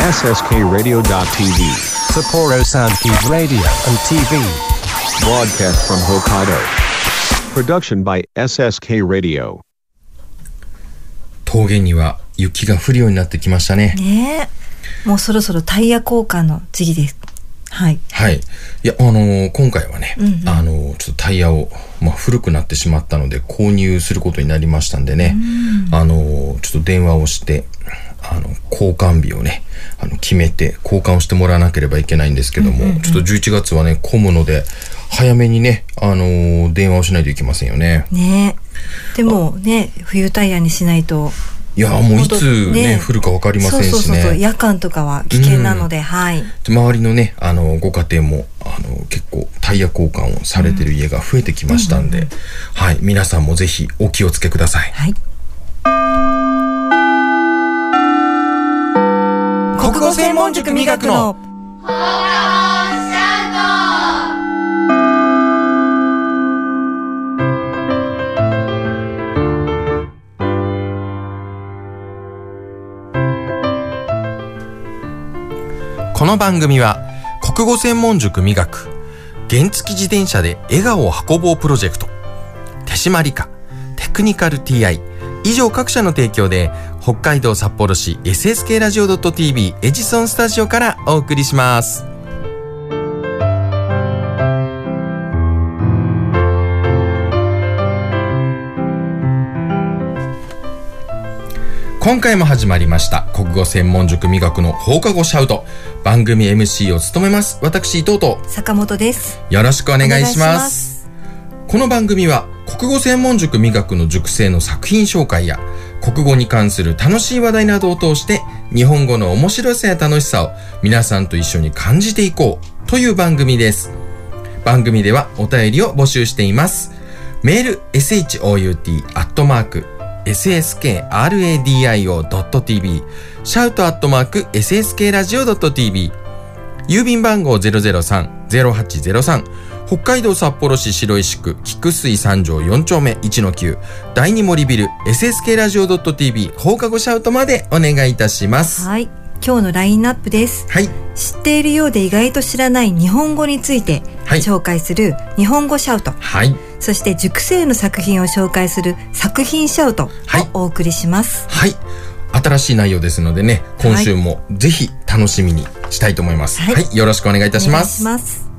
SSKRadio.tv. Sapporo Soundkeep Radio and TV. Broadcast from Hokkaido. Production by SSK Radio. 峠には雪が降るようになってきましたね。ねえ。もうそろそろタイヤ交換の時期です。はい。はい。いや、あのー今回はね、うんうんあのーちょっとタイヤを、まあ、古くなってしまったので購入することになりましたんでね、あのーちょっと電話をして、あの、交換日をね、あの、決めて交換をしてもらわなければいけないんですけども、ちょっと11月はね、混むので、早めにね、あのー電話をしないといけませんよね。ねえ。でもね、冬タイヤにしないと。いや、もういつ本当ね、降るかわかりませんしね。そうそうそうそう。夜間とかは危険なので、はい。周りのね、あの、ご家庭も、あの、結構タイヤ交換をされてる家が増えてきましたんで、はい、皆さんもぜひお気をつけください。はい。国語専門塾磨くの。この番組は国語専門塾磨く原付自転車で笑顔を運ぼうプロジェクト。手締まりかテクニカル TI 以上各社の提供で北海道札幌市 SSK ラジオ .tv エジソンスタジオからお送りします今回も始まりました国語専門塾磨くの放課後シャウト番組 MC を務めます私伊藤と坂本です。よろしくお願いします。この番組は国語専門塾美学の塾生の作品紹介や国語に関する楽しい話題などを通して日本語の面白さや楽しさを皆さんと一緒に感じていこうという番組です。番組ではお便りを募集しています。メール shout アットマーク sskradio.tv シャウトアットマーク sskradio.tv 郵便番号003-0803北海道札幌市白石区菊水三条4丁目1-9第二森ビル SSK ラジオ .tv 放課後シャウトまでお願いいたします。はい。今日のラインナップです。はい。知っているようで意外と知らない日本語についてはい紹介する日本語シャウト。はい。そして塾生の作品を紹介する作品シャウトをはいお送りします。はい。新しい内容ですのでね、今週もぜひ楽しみにしたいと思います。は。はいいよろしくお願いいたしお願います。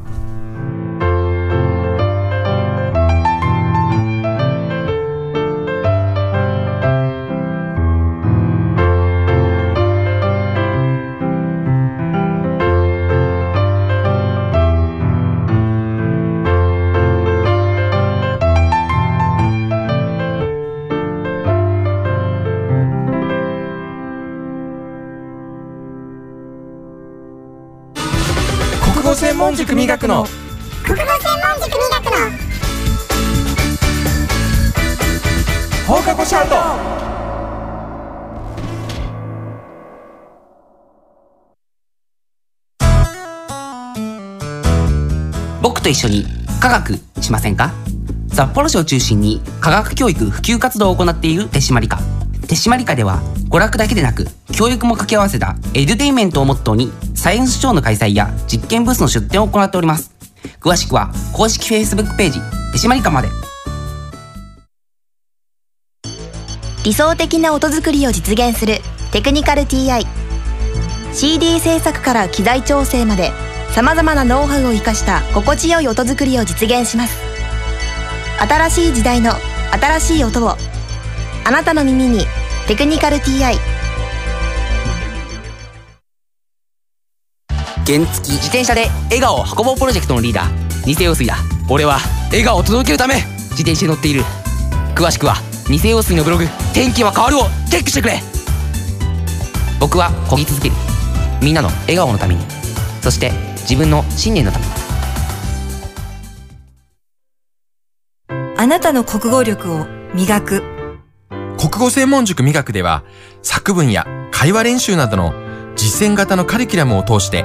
専門塾磨くの国語専門塾磨くの放課後シャウト。僕と一緒に科学しませんか？札幌市を中心に科学教育普及活動を行っている手締まり課手締まり課では娯楽だけでなく教育も掛け合わせたエデュテインメントをモットーにサイエンスショーの開催や実験ブースの出展を行っております。詳しくは公式 Facebook ページ手締まり課まで。理想的な音作りを実現するテクニカル TI CD 制作から機材調整までさまざまなノウハウを生かした心地よい音作りを実現します。新しい時代の新しい音をあなたの耳に「テクニカル TI」原付自転車で笑顔を運ぼうプロジェクトのリーダー。偽陽水だ。俺は笑顔を届けるため自転車に乗っている。詳しくは偽陽水のブログ「天気は変わる」をチェックしてくれ。僕は漕ぎ続ける。みんなの笑顔のために。そして自分の信念のため。にあなたの国語力を磨く。国語専門塾美学では作文や会話練習などの実践型のカリキュラムを通して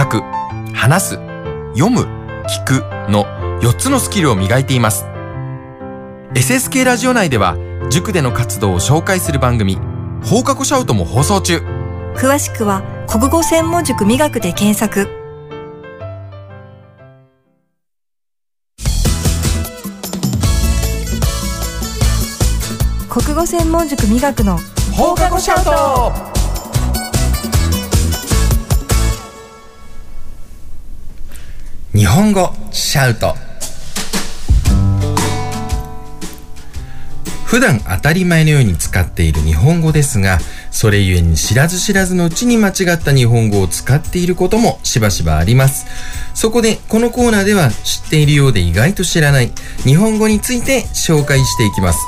書く、話す、読む、聞くの4つのスキルを磨いています。SSK ラジオ内では塾での活動を紹介する番組放課後シャウトも放送中。詳しくは国語専門塾美学で検索国語専門塾美学の放課後シャウト日本語シャウト普段当たり前のように使っている日本語ですがそれゆえに知らず知らずのうちに間違った日本語を使っていることもしばしばあります。そこでこのコーナーでは知っているようで意外と知らない日本語について紹介していきます。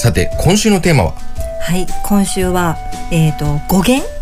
さて今週のテーマは？はい今週はえっ、と語源？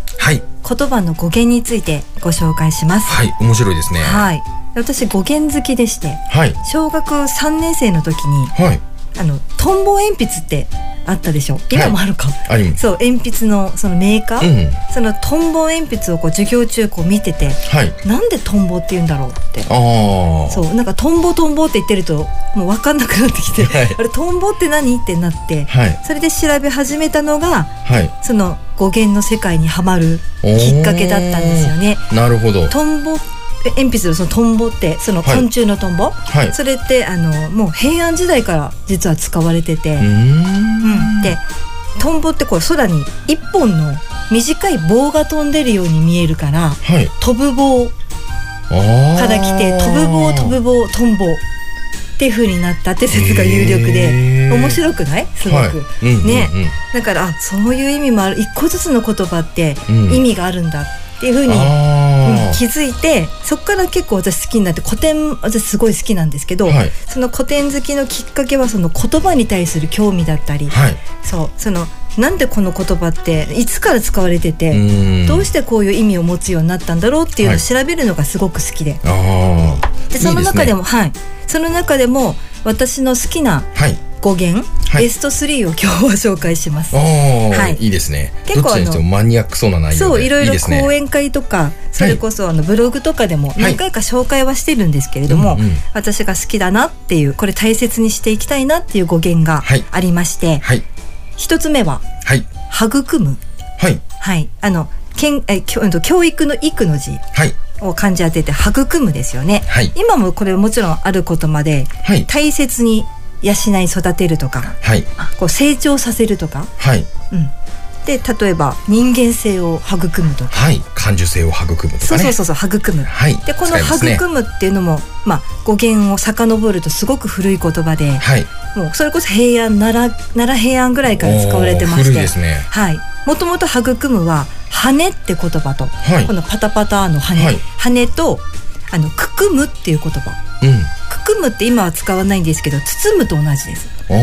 言葉の語源についてご紹介します。はい面白いですね。はい。私語源好きでしてはい。小学3年生の時にはい。あのトンボ鉛筆ってあったでしょ？今もあるか、あります。そう鉛筆のそのメーカー、うんそのトンボ鉛筆をこう授業中こう見ててはい。なんでトンボって言うんだろうって。ああそうなんかトンボトンボって言ってるともう分かんなくなってきて、はい。あれトンボって何？ってなってはい。それで調べ始めたのがはい。その語源の世界にはまるきっかけだったんですよね。なるほど。トンボ鉛筆のそのトンボってそのはい昆虫のトンボ、はい。それってあのもう平安時代から実は使われてて、うーん。でトンボってこう空に一本の短い棒が飛んでるように見えるからはい。飛ぶ棒あから来て飛ぶ棒飛ぶ棒トンボっていう風になったって説が有力へでー。面白くない？すごく、はい。うんうんうん。ね。だからあそういう意味もある。一個ずつの言葉ってうん。意味があるんだっていう風に、うんあ気づいてそこから結構私好きになって古典私すごい好きなんですけど、はい。その古典好きのきっかけはその言葉に対する興味だったり、ーはい。そう。そのなんでこの言葉っていつから使われてて、うん。どうしてこういう意味を持つようになったんだろうっていうのをはい。調べるのがすごく好きで、ああでその中でもはい。その中でも私の好きなはい。語源、はい。ベスト3を今日は紹介します。あ。あ、はい。い、いですね。結構どっちにしてもマニアックそうな内容で。そういろいろ講演会とかそれこそあのブログとかでも何回か紹介はしてるんですけれども、うんうん。私が好きだなっていうこれ大切にしていきたいなっていう語源がはい。ありまして、はい一つ目ははい。育む。はい。はい。あのけんえ教うんと教育の育の字はい。を漢字当てて育むですよね。はい。今もこれもちろんある言葉ではい。大切に養い育てるとかはい。こう成長させるとか、はい。うん、で例えば人間性を育むとか、はい。感受性を育むとかね。そうそうそうそう育む。はい。でこの育むっていうのも、まあ、語源を遡るとすごく古い言葉ではい。もうそれこそ平安奈良奈良平安ぐらいから使われてまして。ね。はい。もともと育むは羽って言葉と、はい。このパタパタの羽、はい。羽とあのくくむっていう言葉。うん。くくむって今は使わないんですけど包むと同じです、包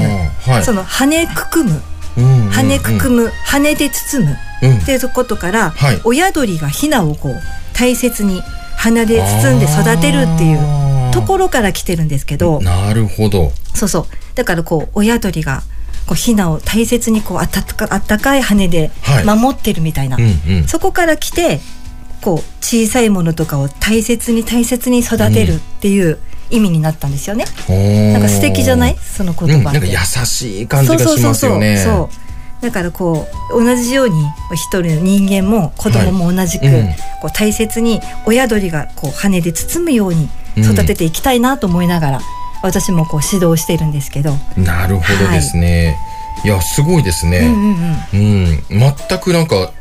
む。はい。その羽くくむ羽くくむ、羽で包むうん。っていうことから、はい。親鳥がヒナをこう大切に花で包んで育てるっていうところから来てるんですけど。なるほど。そうそう。だからこう親鳥がこうヒナを大切にこうあったかあったかい羽ではい。守ってるみたいな、うんうん。そこから来てこう小さいものとかを大切に大切に育てるっていう意味になったんですよね。ななんか素敵じゃない？その言葉。うん、なんか優しい感じがしますよね。そうそうそうそう。だからこう同じように一人の人間も子供も同じく、はい。うん。こう大切に親鳥がこう羽で包むように育てていきたいなと思いながら、私もこう指導してるんですけど、なるほどですね。い、やすごいですね。うんうんうん、うん、全くなんか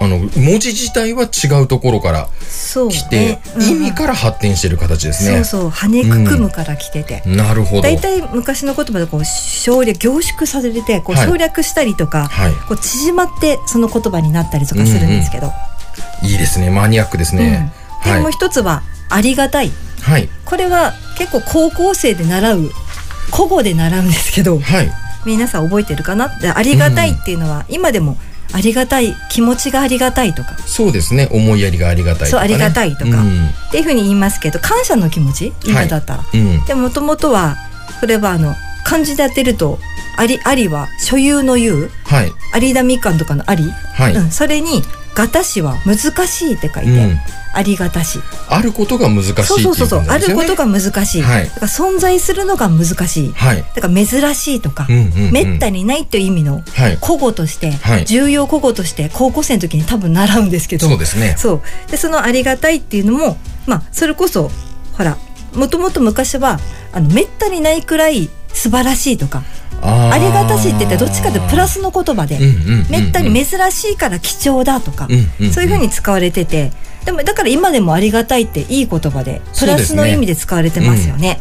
あの文字自体は違うところからそう来て、ね、意味から発展してる形ですね。そうそう羽くくむから来てて。なるほど。大体昔の言葉でこう省略凝縮されてこうはい省略したりとか、はい、こう縮まってその言葉になったりとかするんですけど、いいですね。マニアックですね。うんでもうはい。一つはありがたいはい。これは結構高校生で習う古語で習うんですけどはい。皆さん覚えてるかな？でありがたいっていうのは、今でもありがたい気持ちがありがたいとかそうですね。思いやりがありがたいとか、ね。そうありがたいとかうん。っていうふうに言いますけど感謝の気持ち今だったら、うん。でもともとはこれはあの漢字で当てるとありありは所有の有はい。有田みかんとかのあり、はい。うん、それにがたしは難しいって書いて、うん。ありがたし。あることが難しいっていうそうそうそうあることが難しい、はい。だから存在するのが難しい。はい。だから珍しいとか、めったにないっていう意味のはい。古語として、はい。重要古語として高校生の時に多分習うんですけど。そうですね。そう。でそのありがたいっていうのもまあそれこそほらもともと昔はあのめったにないくらい素晴らしいとかあありがたしって言ったらどっちかというとプラスの言葉で、うんうんうんうんめったに珍しいから貴重だとか、うんうんうん。そういうふうに使われててでもだから今でもありがたいっていい言葉でプラスの意味で使われてますよね。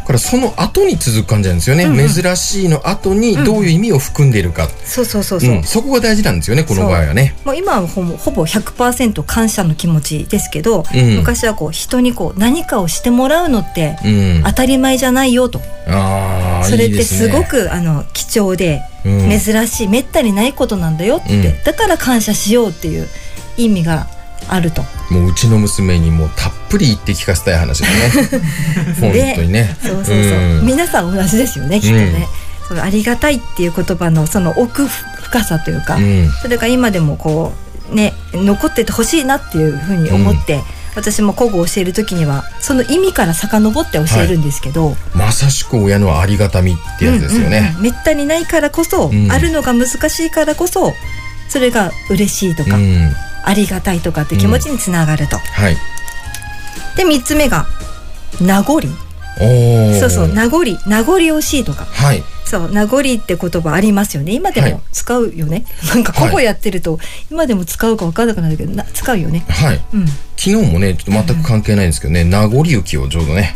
だからその後に続く感じなんですよね、うんうん。珍しいの後にどういう意味を含んでいるか、そうそうそうそう。うん。そこが大事なんですよねこの場合はね。もう今はほぼほぼ100%感謝の気持ちですけど、うん。昔はこう人にこう何かをしてもらうのってうん。当たり前じゃないよと、ああそれってすごくあの貴重でうん。珍しい、めったにないことなんだよって、うん。だから感謝しようっていう意味があると。もううちの娘にもうたっぷり言って聞かせたい話ですね。本当にね。そうそうそう、ん。皆さん同じですよねきっとね、そのありがたいっていう言葉のその奥深さというか、うん。それが今でもこうね残っててほしいなっていうふうに思って、私も古語を教える時にはその意味から遡って教えるんですけど、まさしく親のありがたみってやつですよね、うんうんうん。めったにないからこそ、うん。あるのが難しいからこそそれが嬉しいとか、うん。ありがたいとかって気持ちにつながると。はい。で3つ目が名残そうそう名残名残惜しいとか。はい。そう名残って言葉ありますよね。今ではい。も使うよね、なんか古語やってると、今でも使うか分からなくなるけどな使うよね。はい。うん。昨日もねちょっと全く関係ないんですけどね名残雪をちょうどね。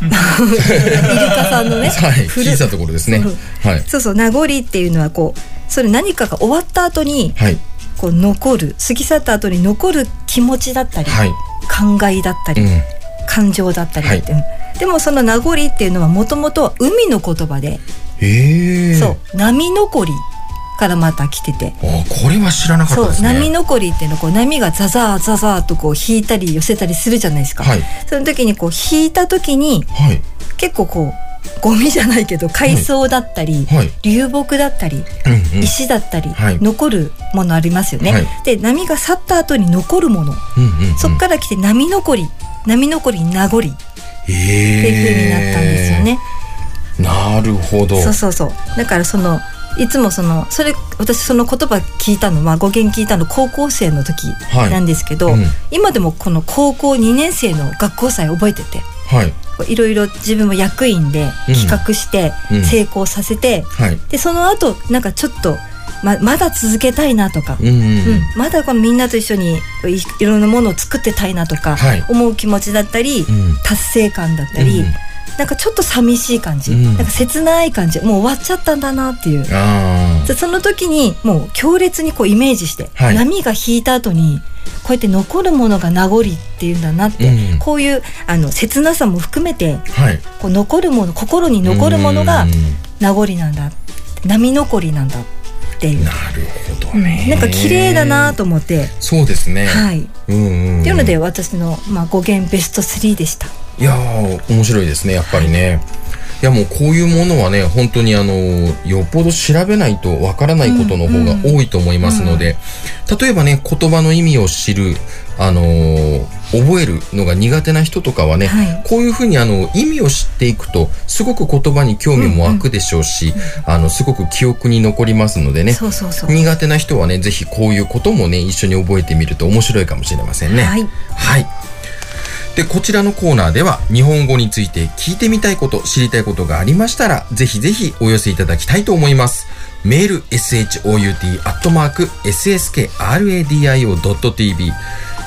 イルカさんのね はい古聞いたところですね。はい。そうそう名残っていうのはこうそれ何かが終わった後にはい。こう残る過ぎ去った後に残る気持ちだったり、はい。考えだったり、うん感情だったりって、でもその名残っていうのはもともとは海の言葉で、ええ。そう。波残りからまた来てて。あこれは知らなかったですね。波残りっていうのはこう波がザザーザザーとこう引いたり寄せたりするじゃないですか、はい。その時にこう引いた時にはい。結構こうゴミじゃないけど海藻だったり、はい。流木だったりうんうん。石だったり、はい。残るものありますよね、はい。で波が去った後に残るもの、うんうんうん。そっから来て波残り波残り名残。ってえいう風になったんですよね、なるほど。そうそうそう。だからそのいつもそのそれ私その言葉聞いたのは語源聞いたの高校生の時はい。なんですけど、うん。今でもこの高校2年生の学校祭覚えててはい。いろいろ自分も役員で企画してうん。成功させて、はい。でその後なんかちょっとままだ続けたいなとか、うんうんうん。うん。まだこのみんなと一緒にいいろんなものを作ってたいなとかはい。思う気持ちだったり、うん。達成感だったり、うんなんかちょっと寂しい感じ、うん。なんか切ない感じ。もう終わっちゃったんだなっていう。その時にもう強烈にこうイメージして、はい。波が引いた後にこうやって残るものが名残っていうんだなって、うんこういうあの切なさも含めてあはい。こう残るもの心に残るものがうん名残なんだ。波残りなんだって。いうなるほどね。なんか綺麗だなと思って、そうですね。はい、っうんうん。うんていうので私の、まあ、語源ベスト3でした。いやー面白いですねやっぱりね。いやもうこういうものはね本当にあのよっぽど調べないとわからないことの方が多いと思いますので、例えばね言葉の意味を知るあのー覚えるのが苦手な人とかはね、はいこういうふうにあの意味を知っていくとすごく言葉に興味も湧くでしょうし、あのすごく記憶に残りますのでね。苦手な人はねぜひこういうこともね一緒に覚えてみると面白いかもしれませんね。はいはい。で、こちらのコーナーでは日本語について聞いてみたいこと、知りたいことがありましたら、ぜひぜひお寄せいただきたいと思います。メール、shout.sskradio.tv、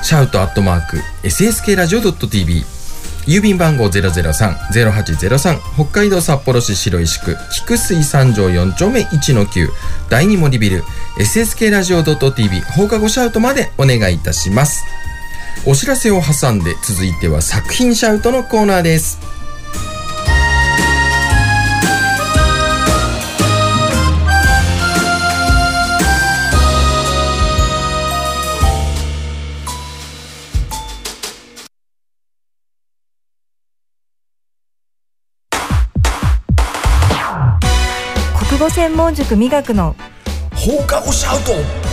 シャウトアットマーク、sskradio.tv、郵便番号003-0803北海道札幌市白石区菊水三条4丁目1-9第2森ビル SSK ラジオ .tv 放課後シャウトまでお願いいたしますお知らせを挟んで続いては作品シャウトのコーナーです。国語専門塾美学の。放課後シャウト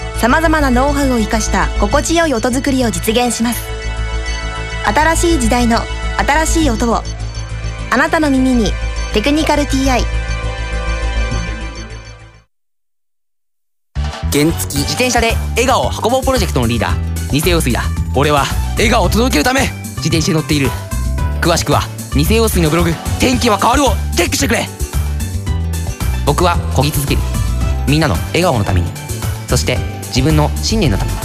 さまざまなノウハウを生かした心地よい音作りを実現します。新しい時代の新しい音をあなたの耳に「テクニカル TI」原付自転車で笑顔を運ぼうプロジェクトのリーダー偽陽水だ。俺は笑顔を届けるため自転車に乗っている。詳しくは偽陽水のブログ「天気は変わる」をチェックしてくれ。僕は漕ぎ続ける。みんなの笑顔のために。そして自分の信念のために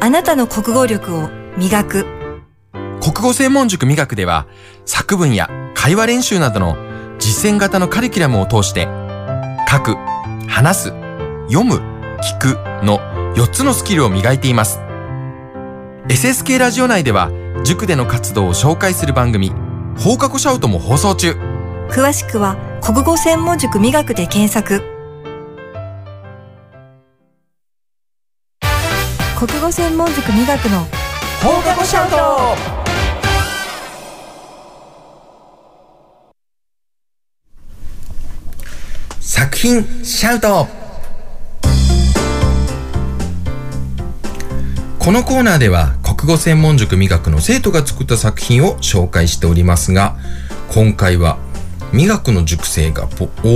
あなたの国語力を磨く国語専門塾美学では作文や会話練習などの実践型のカリキュラムを通して書く、話す、読む、聞くの4つのスキルを磨いています。SSK ラジオ内では塾での活動を紹介する番組放課後シャウトも放送中。詳しくは国語専門塾美学で検索国語専門塾美学の放課後シャウト。作品シャウト。このコーナーでは国語専門塾美学の生徒が作った作品を紹介しておりますが今回は美学の塾生が応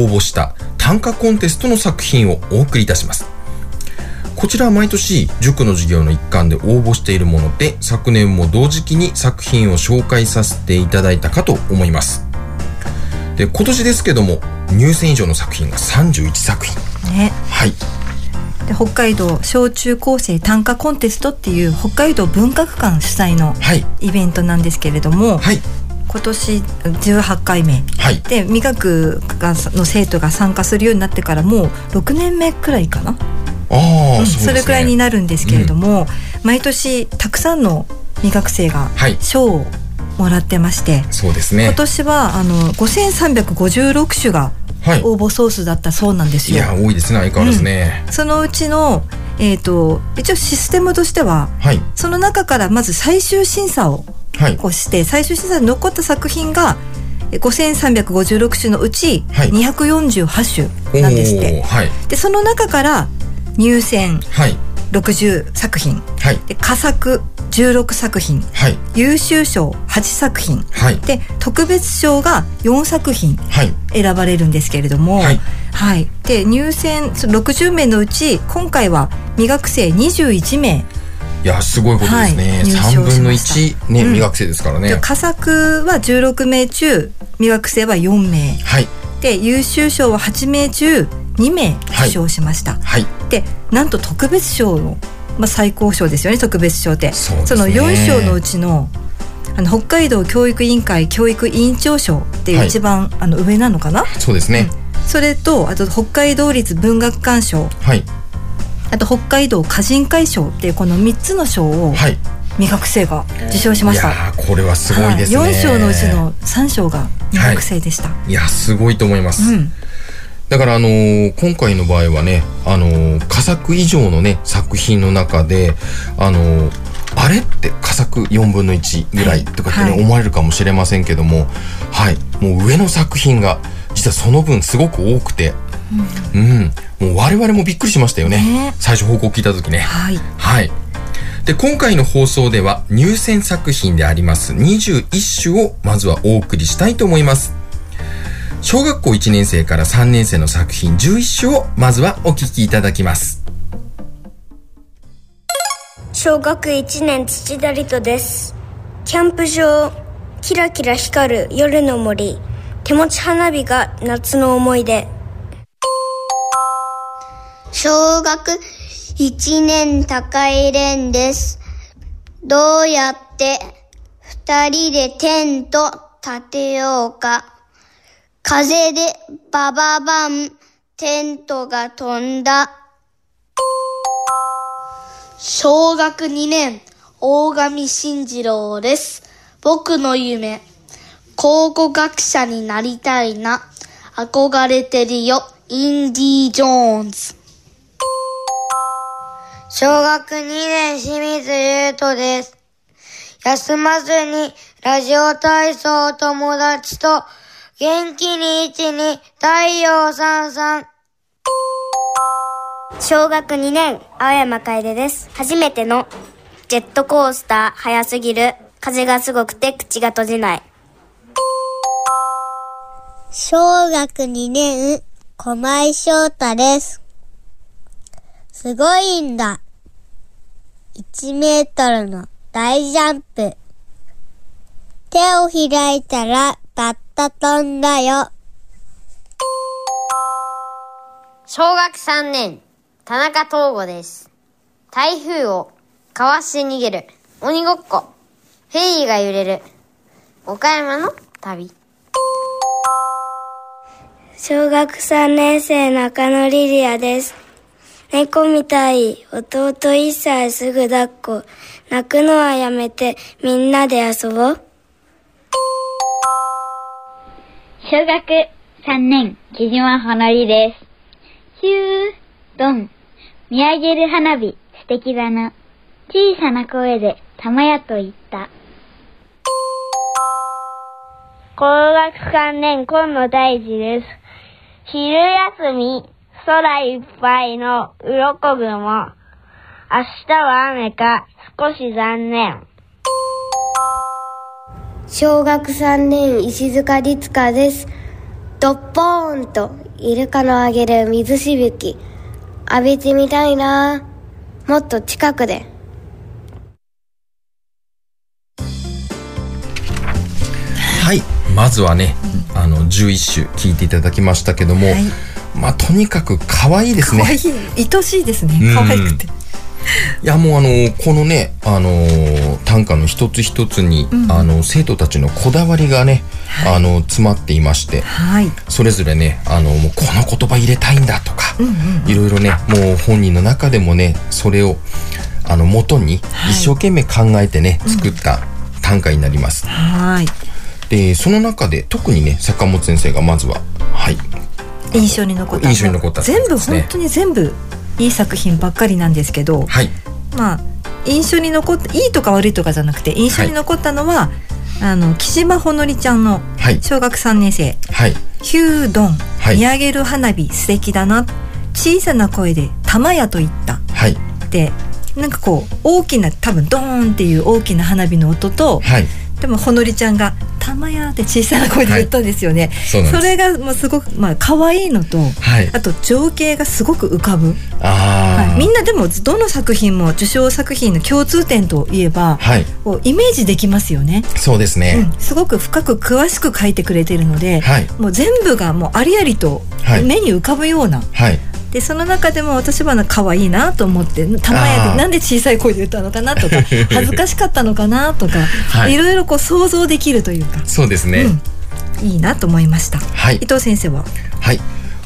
募した短歌コンテストの作品をお送りいたします。こちらは毎年塾の授業の一環で応募しているもので昨年も同時期に作品を紹介させていただいたかと思います。で今年ですけども入選以上の作品が31作品ね。はい。で北海道小中高生短歌コンテストっていう北海道文化区間主催のはい。イベントなんですけれども、はい。今年18回目。はい。で美学がの生徒が参加するようになってからもう6年目くらいかな、うんそれくらいになるんですけれども、毎年たくさんの美学生がはい。賞をもらってまして、そうですね。今年はあの5356種がはい。応募総数だったそうなんですよ。いや多いですね相変わらずね、そのうちの、えー、と一応システムとしてははい。その中からまず最終審査をはい。こうして最終審査に残った作品がえ5356種のうちはい。248種なんですって。はい。でその中から入選。はい。60作品。はい。で佳作。16作品。はい。優秀賞。8作品。はい。で特別賞が4作品はい。選ばれるんですけれども、はい。はい。で入選その60名のうち今回は未学生21名いやすごいことですね、はい。入賞3分のしました。1ね、うん。未学生ですからね。で佳作は16名中未学生は4名。はい。で優秀賞は8名中2名はい。受賞しました、はい。でなんと特別賞の、まあ、最高賞ですよね特別賞って。そね。の4賞のうちのあの北海道教育委員会教育委員長賞っていうはい。一番、あの上なのかな？そうですね、それとあと北海道立文学館賞。はいあと北海道歌人会賞っていうこの3つの賞をはい。未学生が受賞しました。いやーこれはすごいですね、はい、4賞のうちの3賞が未学生でした。い。やすごいと思います、うん、だからあのー今回の場合はねあのー佳作以上のね作品の中であのーあれって佳作4分の1ぐらい。とかってね、はい。思われるかもしれませんけどもはい。もう上の作品が実はその分すごく多くてうん、もう我々もびっくりしましたよね。ね。最初報告聞いた時ね。はい、はい。で、今回の放送では入選作品であります21種をまずはお送りしたいと思います。小学校1年生から3年生の作品11種をまずはお聞きいただきます。小学1年土田リトです。キャンプ場キラキラ光る夜の森。手持ち花火が夏の思い出小学1年高井蓮です。どうやって二人でテント立てようか。風でバババンテントが飛んだ。小学2年、大神慎次郎です。僕の夢、考古学者になりたいな。憧れてるよ、インディ・ジョーンズ。小学2年清水優斗です。休まずにラジオ体操友達と元気に一に太陽さんさん。小学2年、青山楓です。初めてのジェットコースター、早すぎる。風がすごくて口が閉じない。小学2年、狛井翔太です。すごいんだ。1メートルの大ジャンプ。手を開いたらバッタ飛んだよ。小学3年、田中東吾です。台風をかわして逃げる。鬼ごっこ。フェリーが揺れる。岡山の旅。小学3年生中野リリアです。猫みたい弟1歳すぐ抱っこ。泣くのはやめてみんなで遊ぼう。小学3年、木島ほのりです。ヒュー、ドン。見上げる花火、素敵だな。小さな声で、玉屋と言った。高学3年、今野大地です。昼休み、空いっぱいの鱗雲。明日は雨か、少し残念。小学3年、石塚律香です。ドッポーンと、イルカのあげる水しぶき。浴びてみたいなもっと近くで。はいまずはね、あの11首聞いていただきましたけども、はいまあとにかく可愛いですね。可愛い。愛しいですね。うん。可愛くて。いやもうあのこのねあの短歌の一つ一つに、うん。あの生徒たちのこだわりがね、あの詰まっていましてはい。それぞれねあのもうこの言葉入れたいんだとか、うんうんいろいろねもう本人の中でもねそれをあの元に一生懸命考えてね、作った短歌になります。はい。でその中で特にね坂本先生がまずははい印象に残った。印象に残った。全部本当に全部いい作品ばっかりなんですけど、はい。まあ印象に残ったいいとか悪いとかじゃなくて印象に残ったのは、あの木島ほのりちゃんのはい。小学3年生。はい「ヒュードン、はい。見上げる花火素敵だな」小さな声で「玉屋と言った」はい。でなんかこう大きな多分ドーンっていう大きな花火の音と、はい。でもほのりちゃんが「玉屋」って小さな声で言ったんですよね。そうなんです。れがもうすごくまあ可愛いのと、はい。あと情景がすごく浮かぶ。ああ、はい、みんなでもどの作品も受賞作品の共通点といえば、はい。イメージできますよね。そうですね、うん、すごく深く詳しく書いてくれてるので、はい。もう全部がもうありありとはい。目に浮かぶような、はい。でその中でも私はな可愛いなと思って玉屋あー。でなんで小さい声で言ったのかなとか 恥ずかしかったのかなとか、はい。い、ろいろこう想像できるというか、そうですね、うん、いいなと思いました。はい。伊藤先生は？はい。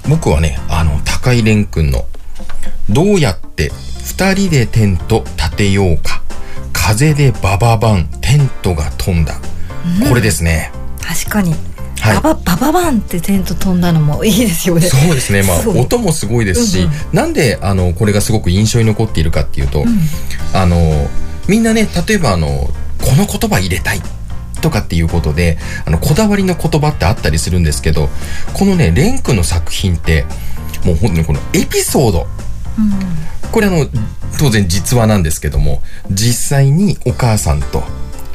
僕はねあの高井蓮くんの「どうやって二人でテント立てようか。風でバババンテントが飛んだ」これですね。確かに、はい。バババババンってテント飛んだのもいいですよね。そうですね。まあ音もすごいですし、うんうん。なんであのこれがすごく印象に残っているかっていうと、あのみんなね例えばあのこの言葉入れたいとかっていうことであのこだわりの言葉ってあったりするんですけどこのねレン君の作品ってもう本当にこのエピソード。これあの当然実話なんですけども実際にお母さんと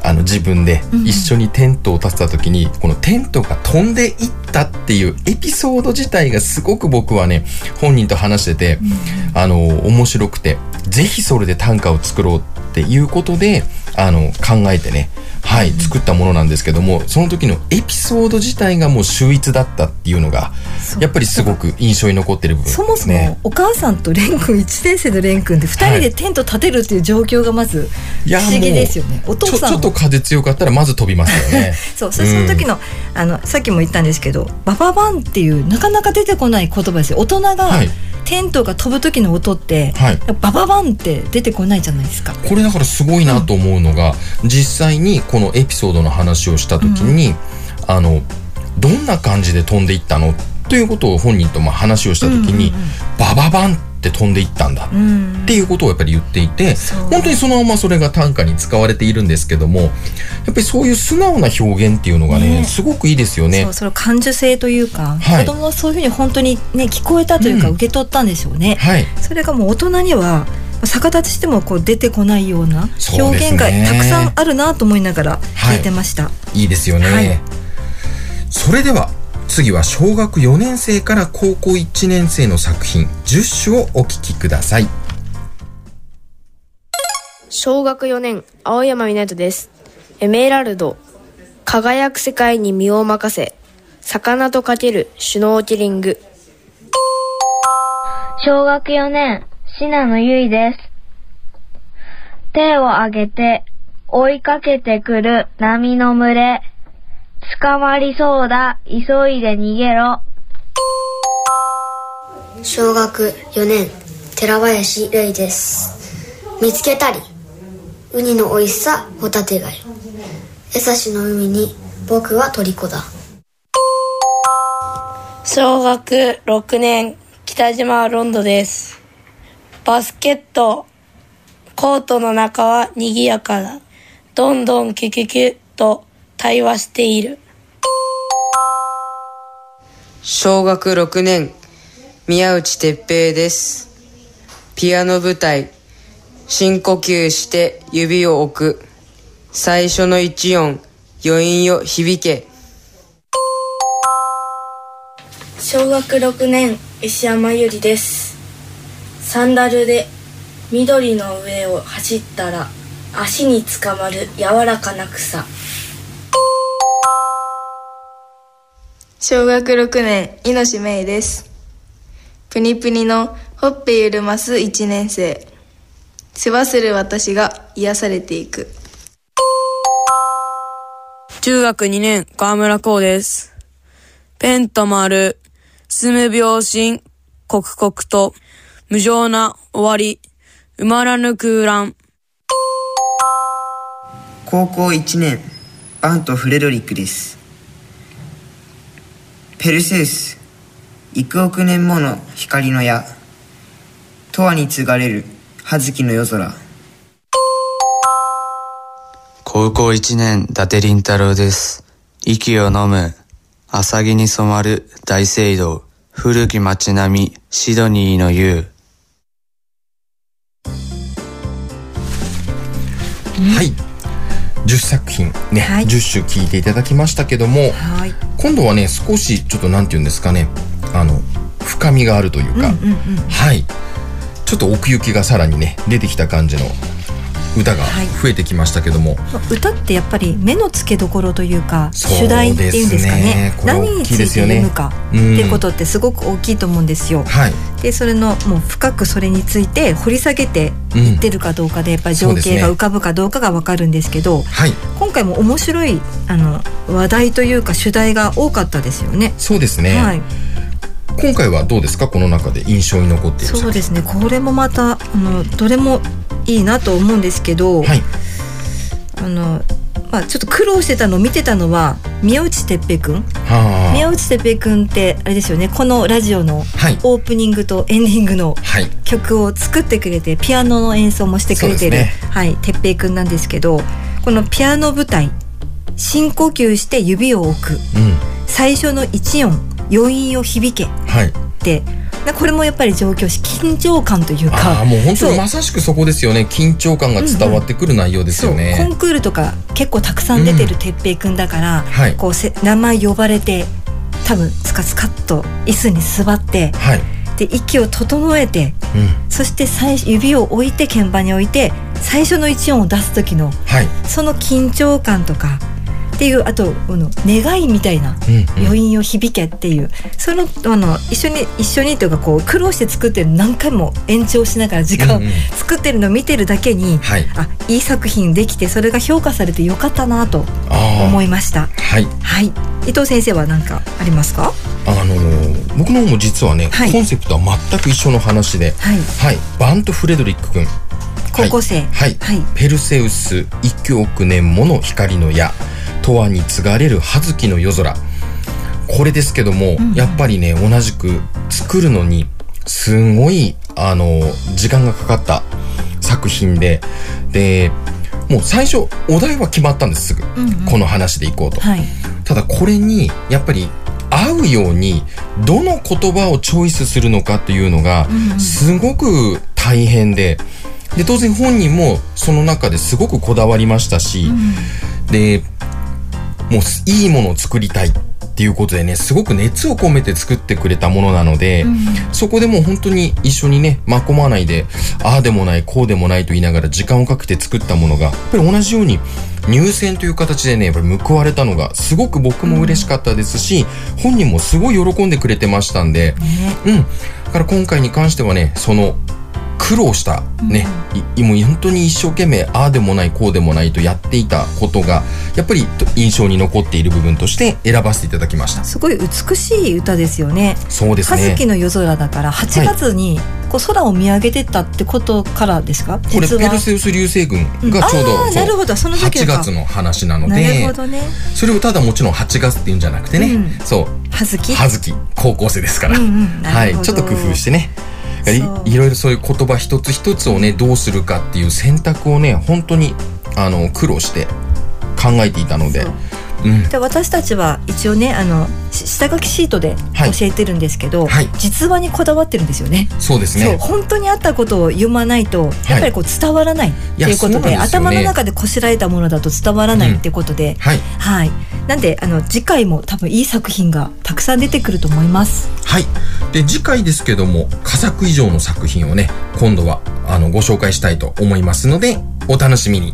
あの自分で一緒にテントを立てた時に、このテントが飛んでいったっていうエピソード自体がすごく僕はね本人と話してて、あの面白くてぜひそれで短歌を作ろうっていうことであの考えてねはい、作ったものなんですけどもその時のエピソード自体がもう秀逸だったっていうのがやっぱりすごく印象に残ってる部分ですね。そもそもお母さんと蓮くん1年生の蓮くんで2人でテント立てるっていう状況がまず不思議ですよね。お父さんちょっと風強かったらまず飛びますよね。そうそその時の,、あのさっきも言ったんですけど「バババン」っていうなかなか出てこない言葉ですよ大人がはいテテントが飛ぶ時の音って、はいバババンって出てこないじゃないですか。これだからすごいなと思うのが、実際にこのエピソードの話をした時に、あのどんな感じで飛んでいったのということを本人とまあ話をした時に、バババンって飛んでいったんだうんっていうことをやっぱり言っていて、本当にそのままそれが短歌に使われているんですけどもやっぱりそういう素直な表現っていうのがねね。すごくいいですよね。そう。それ感受性というか、はい。子供はそういうふうに本当にね聞こえたというか、うん。受け取ったんでしょうね。はい。それがもう大人には逆立ちしてもこう出てこないような表現がたくさんあるなと思いながら聞いてました。いいですよね、はいそれでは次は小学4年生から高校1年生の作品10首をお聞きください小学4年、青山みなとです。エメラルド。輝く世界に身を任せ。魚とかけるシュノーケリング。小学4年、信濃ゆいです。手を挙げて、追いかけてくる波の群れ。捕まりそうだ、急いで逃げろ。小学4年寺林玲です見つけたりウニの美味しさホタテ貝江差の海に僕は虜だ小学6年北島ロンドですバスケットコートの中は賑やかだ。どんどんキュキュキュと対話している。小学6年宮内哲平です。ピアノ舞台深呼吸して指を置く。最初の一音余韻よ響け。小学6年石山ゆりですサンダルで緑の上を走ったら足につかまる柔らかな草小学6年、猪芽衣です。プニプニのほっぺゆるます1年生。世話する私が癒されていく。中学2年、河村光です。ペンと丸、進む秒針、刻々と、無情な終わり、埋まらぬ空欄。高校1年バント・フレドリックですペルセウス幾億年もの光の矢永遠に継がれる葉月の夜空高校一年、伊達凛太郎です。息を飲む。浅木に染まる大聖堂。古き街並み、シドニーの夕。はい10作品ね、はい10首聞いていただきましたけども、はい。今度はね少しちょっとなんて言うんですかねあの深みがあるというか。はいちょっと奥行きがさらにね出てきた感じの歌が増えてきましたけども、まあ歌ってやっぱり目の付けどころというか主題っていうんですかね。ね。何について読むかっていうことってすごく大きいと思うんですよ。はい。でそれのもう深くそれについて掘り下げていってるかどうかでやっぱり情景が浮かぶかどうかがわかるんですけど、はい。今回も面白いあの話題というか主題が多かったですよね。そうですね、はい、今回はどうですか？この中で印象に残っているそうですね。これもまたあのどれもいいなと思うんですけど、はい。あのまあちょっと苦労してたのを見てたのは宮内哲平くん。は宮内哲平くんってあれですよね。このラジオのはい。オープニングとエンディングのはい。曲を作ってくれてピアノの演奏もしてくれてる、そうですはい哲平くんなんですけどこのピアノ舞台深呼吸して指を置く。うん。最初の一音余韻を響けはい。ってなこれもやっぱり上京し緊張感というあかあもう本当にまさしくそこですよね。緊張感が伝わってくる内容ですよね、そう。コンクールとか結構たくさん出てる哲平くんだから、はい。こうせ名前呼ばれて多分スカスカっと椅子に座ってはい。で息を整えてうん。そして最指を置いて鍵盤に置いて最初の一音を出す時のはい。その緊張感とかっていうあとこの願いみたいなうんうん。余韻を響けっていうそのあの一緒に一緒にというかこう苦労して作ってる何回も延長しながら時間、うんうん。作ってるのを見てるだけに、はい。あいい作品できてそれが評価されてよかったなと思いました。はい。はい。伊藤先生は何かありますか？あのー僕の方も実はね、コンセプトは全く一緒の話で、はい。バント・フレドリック君。高校生。はい、ペルセウス幾億年もの光の矢永遠に継がれる葉月の夜空。これですけども、やっぱりね同じく作るのにすごいあの時間がかかった作品ででもう最初お題は決まったんですすぐ、うんうん。この話でいこうと、はい。ただこれにやっぱり合うようにどの言葉をチョイスするのかっていうのがうんうん。すごく大変でで当然本人もその中ですごくこだわりましたし、でもういいものを作りたいっていうことでねすごく熱を込めて作ってくれたものなので、そこでもう本当に一緒にねまこまないでああでもないこうでもないと言いながら時間をかけて作ったものがやっぱり同じように入選という形でねやっぱり報われたのがすごく僕も嬉しかったですし、本人もすごい喜んでくれてましたんで、うん。だから今回に関してはねその苦労したね、いもう本当に一生懸命ああでもないこうでもないとやっていたことがやっぱり印象に残っている部分として選ばせていただきました。すごい美しい歌ですよね。そうですね。葉月の夜空だから8月にこう空を見上げてたってことからですか、これペルセウス流星群がちょうど、そううんなるほどその時8か月の話なのなでるほどね。それをただもちろん8月っていうんじゃなくてね、うん。そう。葉月？葉月高校生ですから、うんうん。はい。ちょっと工夫してねいいろいろそういう言葉一つ一つをねどうするかっていう選択をね本当にあの苦労して考えていたのでう。んで私たちは一応ねあのし下書きシートで教えてるんですけど、実話にこだわってるんですよね。そうですね。本当にあったことを読まないとやっぱりこう伝わらないっていうことで,、でね頭の中でこしらえたものだと伝わらないってことで、はい。はい。なんであの次回も多分いい作品がたくさん出てくると思います。はい。で、次回ですけども、佳作以上の作品をね、今度は、あの、ご紹介したいと思いますので、お楽しみに。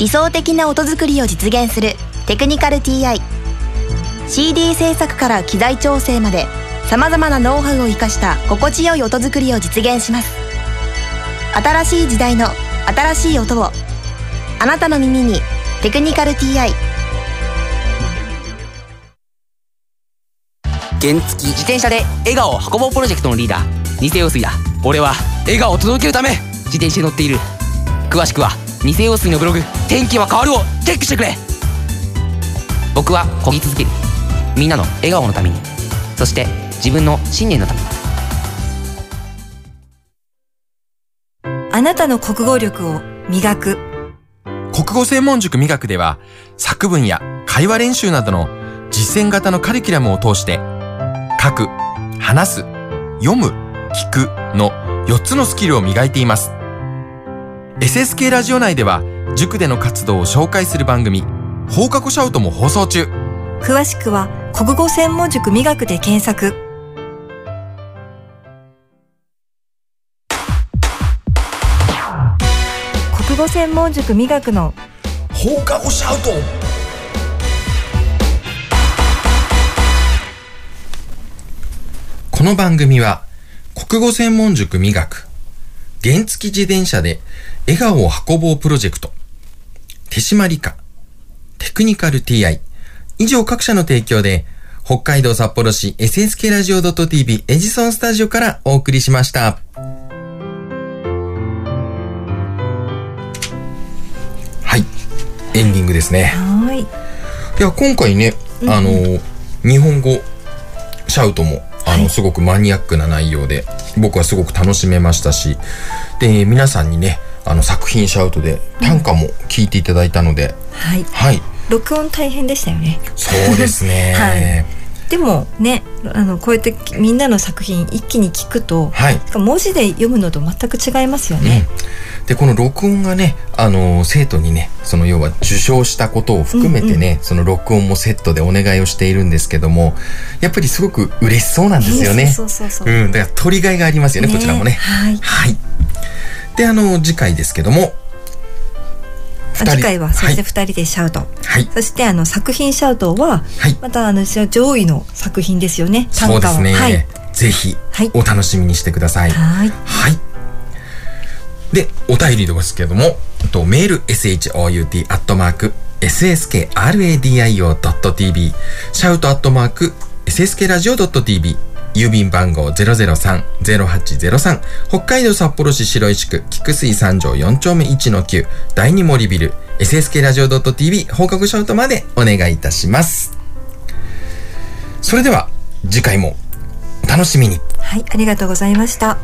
理想的な音作りを実現する。テクニカル TI CD 制作から機材調整まで。さまざまなノウハウを生かした心地よい音作りを実現します。新しい時代の新しい音を。あなたの耳に「テクニカル TI」原付自転車で笑顔を運ぼうプロジェクトのリーダー。偽陽水だ。俺は笑顔を届けるため自転車に乗っている。詳しくは偽陽水のブログ「天気は変わる」をチェックしてくれ。僕は漕ぎ続ける。みんなの笑顔のために。そして自分の信念のために。あなたの国語力を磨く。国語専門塾味覚では、作文や会話練習などの実践型のカリキュラムを通して、書く、話す、読む、聞くの4つのスキルを磨いています。SSK ラジオ内では、塾での活動を紹介する番組、放課後シャウトも放送中。詳しくは国語専門塾磨くで検索。国語専門塾磨くの。放課後シャウト。この番組は国語専門塾味学原付自転車で笑顔を運ぼうプロジェクト手締まり課テクニカル TI 以上各社の提供で北海道札幌市 SSK ラジオ .tv エジソンスタジオからお送りしました。はい。エンディングですね。はいいや、今回ね、あの、日本語シャウトも、あの、すごくマニアックな内容で、僕はすごく楽しめましたし、で、皆さんにね、あの、作品シャウトで短歌も聞いていただいたので、はいはい。録音大変でしたよねそうですね。はいでもねあのこうやってみんなの作品一気に聞くと、はい文字で読むのと全く違いますよね。でこの録音がね、あのー生徒にねその要は受賞したことを含めてね、その録音もセットでお願いをしているんですけどもやっぱりすごく嬉しそうなんですよね。そうそうそうそううん、だから取りがいがありますよねこちらもね。はい。はい。であの次回ですけどもあ次回はそして二人でシャウト、はい。そしてあの作品シャウトは、またあの上位の作品ですよねそうですね、はい。ぜひお楽しみにしてください。はい。で、お便りですけれども、とメール shout アットマーク sskradio.tv シャウトアットマーク sskradio.tv 郵便番号003-0803北海道札幌市白石区菊水三条4丁目1の9第二森ビル SSK ラジオ .tv 放課後ショートまでお願いいたします。それでは次回もお楽しみに。はいありがとうございました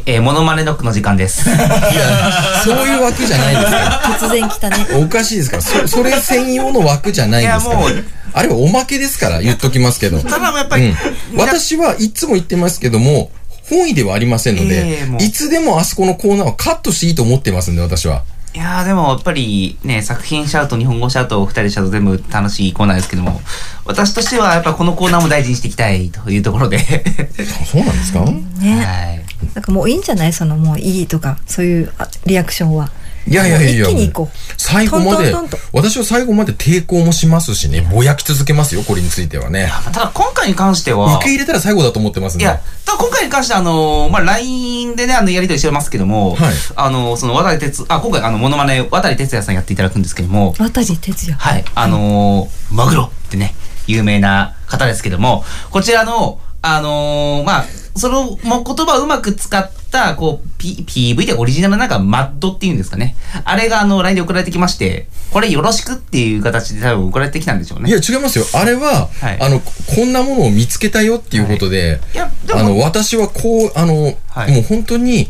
い、えー、モノマネノックの時間です。いや、そういう枠じゃないですから。突然来たねおかしいですから。そ、それ専用の枠じゃないんですから。あれはおまけですから、言っときますけど。ただやっぱりうん私はいつも言ってますけども、本意ではありませんのでええも、ういつでもあそこのコーナーはカットしていいと思ってますんで、私は。いやーでもやっぱりね、作品シャウト、日本語シャウト、二人でシャウト全部楽しいコーナーですけども、私としてはやっぱこのコーナーも大事にしていきたいというところで。そうなんですか？ね、なんかもういいんじゃない？そのもういいとかそういうあリアクションはいやいやいや。一気に行こう。最後までトントントンと、私は最後まで抵抗もしますしね、ぼやき続けますよ、これについてはね。ただ今回に関しては、受け入れたら最後だと思ってますんで。いや、ただ今回に関しては、あのーまあ、LINE でね、あの、やりとりしてますけども、あのーその、渡哲、あ、今回、あの、モノマネ、渡哲也さんやっていただくんですけども、渡哲也。はい、あのーマグロってね、有名な方ですけども、こちらの、あのーまあ、その、もう言葉をうまく使った、こう、P、PV でオリジナルなんかマッドっていうんですかね。あれがあの、LINE で送られてきまして、これよろしくっていう形で多分送られてきたんでしょうね。いや、違いますよ。あれは、あの、こんなものを見つけたよっていうことで、あの、私はこう、あの、もう本当に、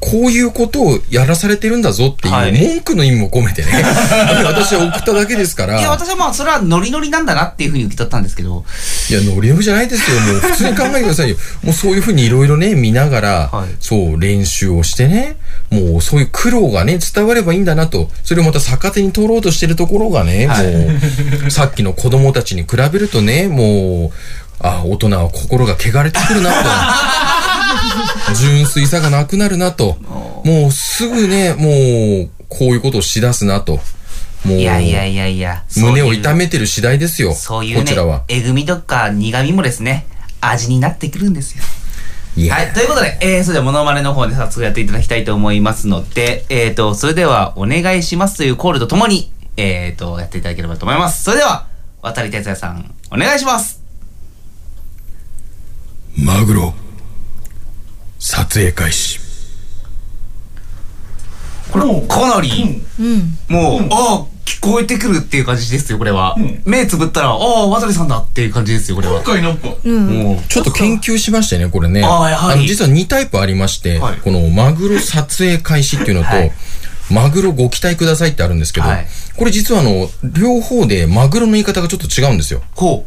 こういうことをやらされてるんだぞっていう文句の意味も込めてね、私は送っただけですから。いや、私はまあ、それはノリノリなんだなっていうふうに受け取ったんですけど。いや、ノリノリじゃないですよ。もう普通に考えてくださいよ。もうそういうふうにいろいろね、見ながら、そう、練習をしてね、もうそういう苦労がね、伝わればいいんだなと、それをまた逆手に取ろうとしてるところがね、もう、さっきの子供たちに比べるとね、もう、あ、大人は心が汚れてくるなと。純粋さがなくなるなと。もうすぐね、もう、こういうことをしだすなと。もう、いやいやいやいや。胸を痛めてる次第ですよ。そういうね、こちらは。えぐみとか苦みもですね、味になってくるんですよ。はい。ということで、えー、それではモノマネの方で早速やっていただきたいと思いますので、えーと、それではお願いしますというコールとともに、えーと、やっていただければと思います。それでは、渡哲也さん、お願いします。マグロ、撮影開始。これ、かなり、うんもう、ああ、聞こえてくるっていう感じですよ、これは。目つぶったら、ああ、渡さんだっていう感じですよ、これは。今回なんか。もう、ちょっと研究しましてね、これね。あはいはいの、実は2タイプありまして、このマグロ撮影開始っていうのと、マグロご期待くださいってあるんですけど、これ実はあの、両方でマグロの言い方がちょっと違うんですよ。こ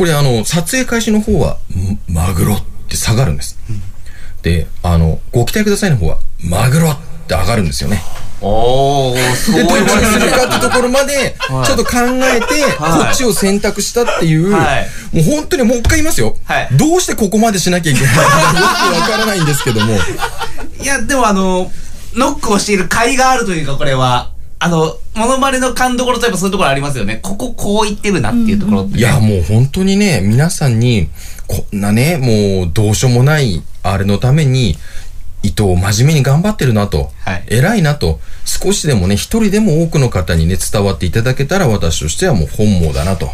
れあの、撮影開始の方は、んマグロって下がるんです。で、あの、ご期待くださいの方は、マグロって上がるんですよね。おー、そうで、どっちにするかってところまで、ちょはいっと考えて、はいこっちを選択したっていう、はいもう本当にもう一回言いますよ。どうしてここまでしなきゃいけないのかよくわからないんですけども。いや、でもあの、ノックをしている甲斐があるというか、これは。あの、モノマネの勘どころとやっぱそういうところありますよね。こここう言ってるなっていうところって、ねいや、もう本当にね、皆さんに、こんなね、もうどうしようもない、あれのために、伊藤真面目に頑張ってるなと、偉いなと、少しでもね、一人でも多くの方にね、伝わっていただけたら、私としてはもう本望だなと、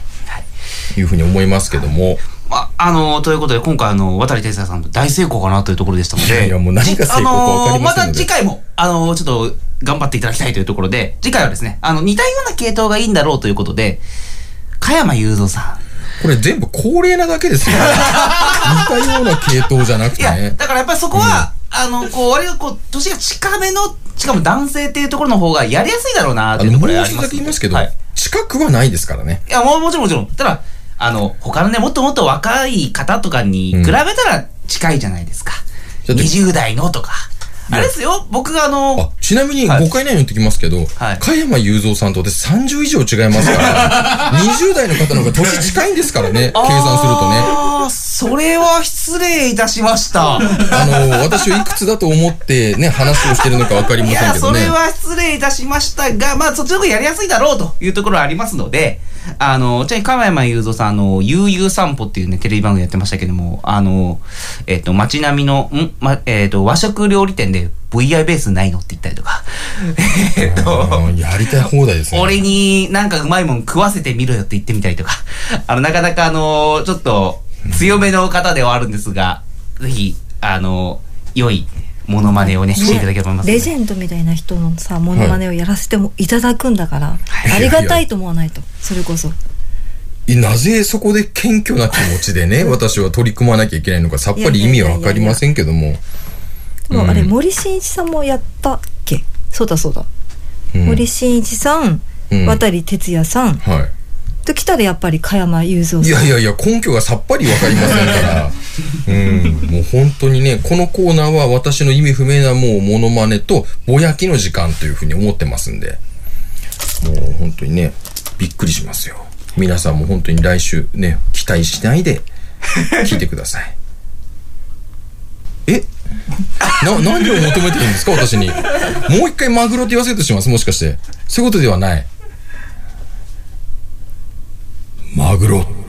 いうふうに思いますけども。まあ、あの、ということで、今回、あの、渡哲也さんと大成功かなというところでしたので。いやもう何が成功か分かりませんのであのまた次回も、あの、ちょっと、頑張っていただきたいというところで、次回はですね、あの、似たような系統がいいんだろうということで、加山雄三さん。これ全部高齢なだけですよ。似たような系統じゃなくてね、。だからやっぱりそこは、あの、こう、割とこう、年が近めの、しかも男性っていうところの方がやりやすいだろうなっていうところがありますもう一言いますけど、近くはないですからね。いや、もうもちろんもちろん。ただ、あの、他のね、もっともっと若い方とかに比べたら近いじゃないですか。20代のとか。あれですよ、僕があの、ちなみに誤解ないように言ってきますけど、加山雄三さんと私30以上違いますから、20代の方の方が年近いんですからね、計算するとね。ああ、それは失礼いたしました。あの、私をいくつだと思ってね、話をしてるのかわかりませんけどね。それは失礼いたしましたが、まあ、そっちの方がやりやすいだろうというところはありますので、あの、ちなみに、加山雄三さん、あの、悠々散歩っていうね、テレビ番組やってましたけども、あの、えっ、と、街並みの、ん？ま、えっ、と、和食料理店で VI ベースないの？って言ったりとか、えっと、やりたい放題ですね。俺になんかうまいもん食わせてみろよって言ってみたりとか、あの、なかなかあの、ちょっと強めの方ではあるんですが、ぜひ、あの、良いモノマネをね、していただければと思いますので。レジェンドみたいな人のさモノマネをやらせてもいただくんだから、ありがたいと思わないと。それこそ。なぜそこで謙虚な気持ちでね、私は取り組まなきゃいけないのか、さっぱり意味はわかりませんけども。でもあれうん森進一さんもやったっけ？そうだそうだ、うん森進一さん、うん渡哲也さんはと来たらやっぱり加山雄三さんい。いやいやいや、根拠がさっぱりわかりませんから。うん。もう本当にね、このコーナーは私の意味不明なもうモノマネとぼやきの時間というふうに思ってますんで。もう本当にね、びっくりしますよ。皆さんも本当に来週ね、期待しないで聞いてください。な、何を求めてるんですか私に。もう一回マグロって言わせるとしますもしかして。そういうことではない。マグロ。